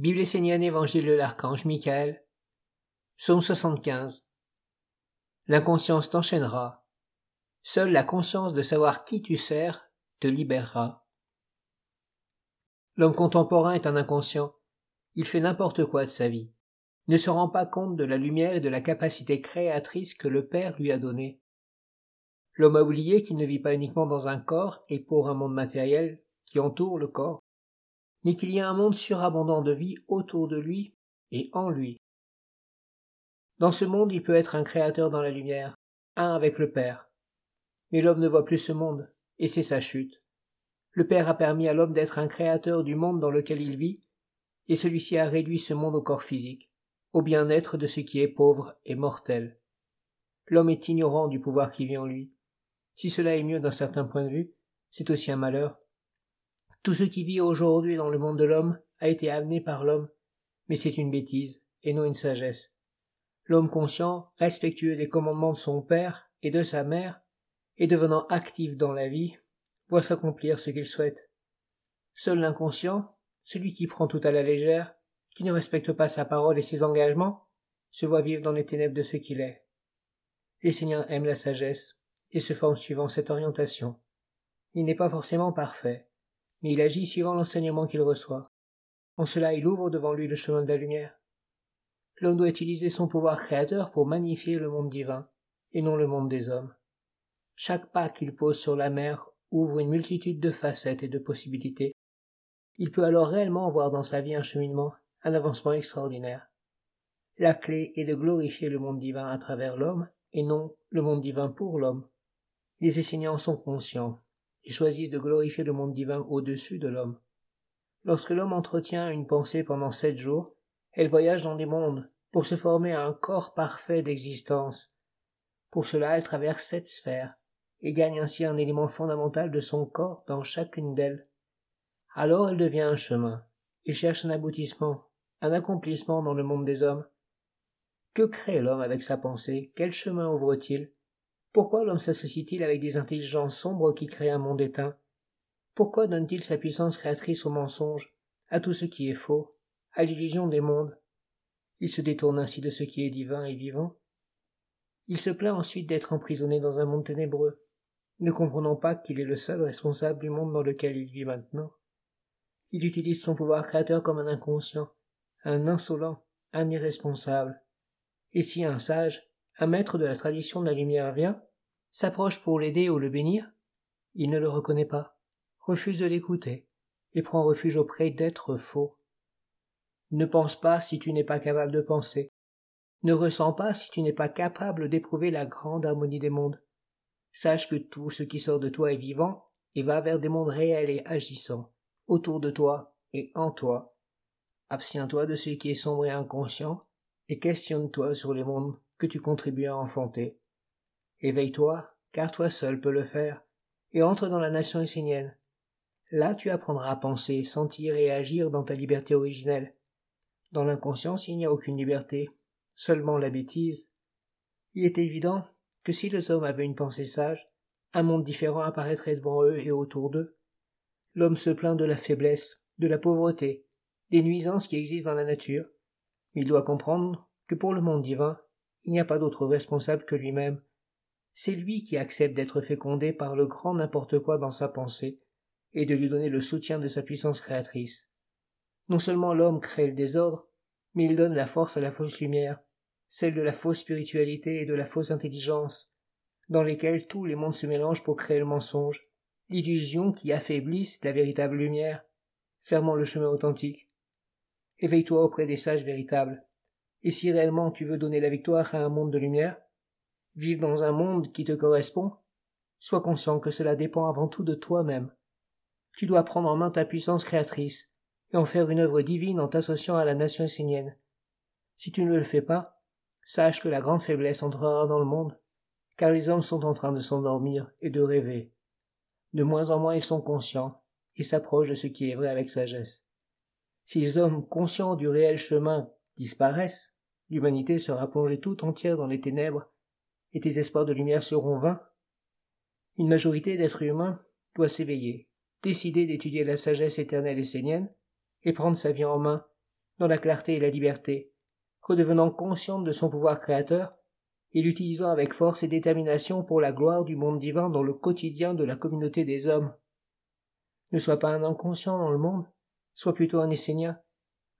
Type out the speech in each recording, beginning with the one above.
Bible essénienne, Évangile de l'Archange Michael, Psaume 75. L'inconscience t'enchaînera. Seule la conscience de savoir qui tu sers te libérera. L'homme contemporain est un inconscient. Il fait n'importe quoi de sa vie. Ne se rend pas compte de la lumière et de la capacité créatrice que le Père lui a donnée. L'homme a oublié qu'il ne vit pas uniquement dans un corps et pour un monde matériel qui entoure le corps, mais qu'il y a un monde surabondant de vie autour de lui et en lui. Dans ce monde, il peut être un créateur dans la lumière, un avec le Père. Mais l'homme ne voit plus ce monde, et c'est sa chute. Le Père a permis à l'homme d'être un créateur du monde dans lequel il vit, et celui-ci a réduit ce monde au corps physique, au bien-être de ce qui est pauvre et mortel. L'homme est ignorant du pouvoir qui vit en lui. Si cela est mieux d'un certain point de vue, c'est aussi un malheur, tout ce qui vit aujourd'hui dans le monde de l'homme a été amené par l'homme, mais c'est une bêtise, et non une sagesse. L'homme conscient, respectueux des commandements de son père et de sa mère, et devenant actif dans la vie, voit s'accomplir ce qu'il souhaite. Seul l'inconscient, celui qui prend tout à la légère, qui ne respecte pas sa parole et ses engagements, se voit vivre dans les ténèbres de ce qu'il est. Les seigneurs aiment la sagesse, et se forment suivant cette orientation. Il n'est pas forcément parfait, mais il agit suivant l'enseignement qu'il reçoit. En cela, il ouvre devant lui le chemin de la lumière. L'homme doit utiliser son pouvoir créateur pour magnifier le monde divin, et non le monde des hommes. Chaque pas qu'il pose sur la mer ouvre une multitude de facettes et de possibilités. Il peut alors réellement voir dans sa vie un cheminement, un avancement extraordinaire. La clé est de glorifier le monde divin à travers l'homme, et non le monde divin pour l'homme. Les enseignants sont conscients choisissent de glorifier le monde divin au-dessus de l'homme. Lorsque l'homme entretient une pensée pendant sept jours, elle voyage dans des mondes pour se former un corps parfait d'existence. Pour cela, elle traverse sept sphères et gagne ainsi un élément fondamental de son corps dans chacune d'elles. Alors elle devient un chemin et cherche un aboutissement, un accomplissement dans le monde des hommes. Que crée l'homme avec sa pensée? Quel chemin ouvre-t-il? Pourquoi l'homme s'associe-t-il avec des intelligences sombres qui créent un monde éteint? Pourquoi donne-t-il sa puissance créatrice au mensonge, à tout ce qui est faux, à l'illusion des mondes? Il se détourne ainsi de ce qui est divin et vivant. Il se plaint ensuite d'être emprisonné dans un monde ténébreux, ne comprenant pas qu'il est le seul responsable du monde dans lequel il vit maintenant. Il utilise son pouvoir créateur comme un inconscient, un insolent, un irresponsable. Et si un sage, un maître de la tradition de la lumière vient, s'approche pour l'aider ou le bénir, il ne le reconnaît pas, refuse de l'écouter, et prend refuge auprès d'êtres faux. Ne pense pas si tu n'es pas capable de penser. Ne ressens pas si tu n'es pas capable d'éprouver la grande harmonie des mondes. Sache que tout ce qui sort de toi est vivant et va vers des mondes réels et agissants, autour de toi et en toi. Abstiens-toi de ce qui est sombre et inconscient, et questionne-toi sur les mondes que tu contribues à enfanter. Éveille-toi, car toi seul peux le faire, et entre dans la nation essénienne. Là tu apprendras à penser, sentir et agir dans ta liberté originelle. Dans l'inconscience il n'y a aucune liberté, seulement la bêtise. Il est évident que si les hommes avaient une pensée sage, un monde différent apparaîtrait devant eux et autour d'eux. L'homme se plaint de la faiblesse, de la pauvreté, des nuisances qui existent dans la nature. Il doit comprendre que pour le monde divin, il n'y a pas d'autre responsable que lui-même. C'est lui qui accepte d'être fécondé par le grand n'importe quoi dans sa pensée, et de lui donner le soutien de sa puissance créatrice. Non seulement l'homme crée le désordre, mais il donne la force à la fausse lumière, celle de la fausse spiritualité et de la fausse intelligence, dans lesquelles tous les mondes se mélangent pour créer le mensonge, l'illusion qui affaiblisse la véritable lumière, fermant le chemin authentique. Éveille-toi auprès des sages véritables. Et si réellement tu veux donner la victoire à un monde de lumière, vivre dans un monde qui te correspond, sois conscient que cela dépend avant tout de toi-même. Tu dois prendre en main ta puissance créatrice et en faire une œuvre divine en t'associant à la nation essénienne. Si tu ne le fais pas, sache que la grande faiblesse entrera dans le monde, car les hommes sont en train de s'endormir et de rêver. De moins en moins ils sont conscients et s'approchent de ce qui est vrai avec sagesse. Si les hommes conscients du réel chemin disparaissent, l'humanité sera plongée tout entière dans les ténèbres, et tes espoirs de lumière seront vains. Une majorité d'êtres humains doit s'éveiller, décider d'étudier la sagesse éternelle essénienne, et prendre sa vie en main, dans la clarté et la liberté, redevenant consciente de son pouvoir créateur, et l'utilisant avec force et détermination pour la gloire du monde divin dans le quotidien de la communauté des hommes. Ne sois pas un inconscient dans le monde, sois plutôt un essénien,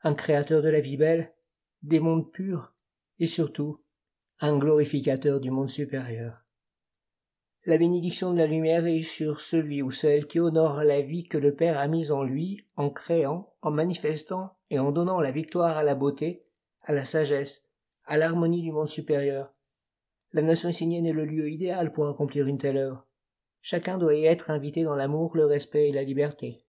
un créateur de la vie belle, des mondes purs, et surtout un glorificateur du monde supérieur. La bénédiction de la lumière est sur celui ou celle qui honore la vie que le Père a mise en lui, en créant, en manifestant et en donnant la victoire à la beauté, à la sagesse, à l'harmonie du monde supérieur. La nation signée est le lieu idéal pour accomplir une telle œuvre. Chacun doit y être invité dans l'amour, le respect et la liberté.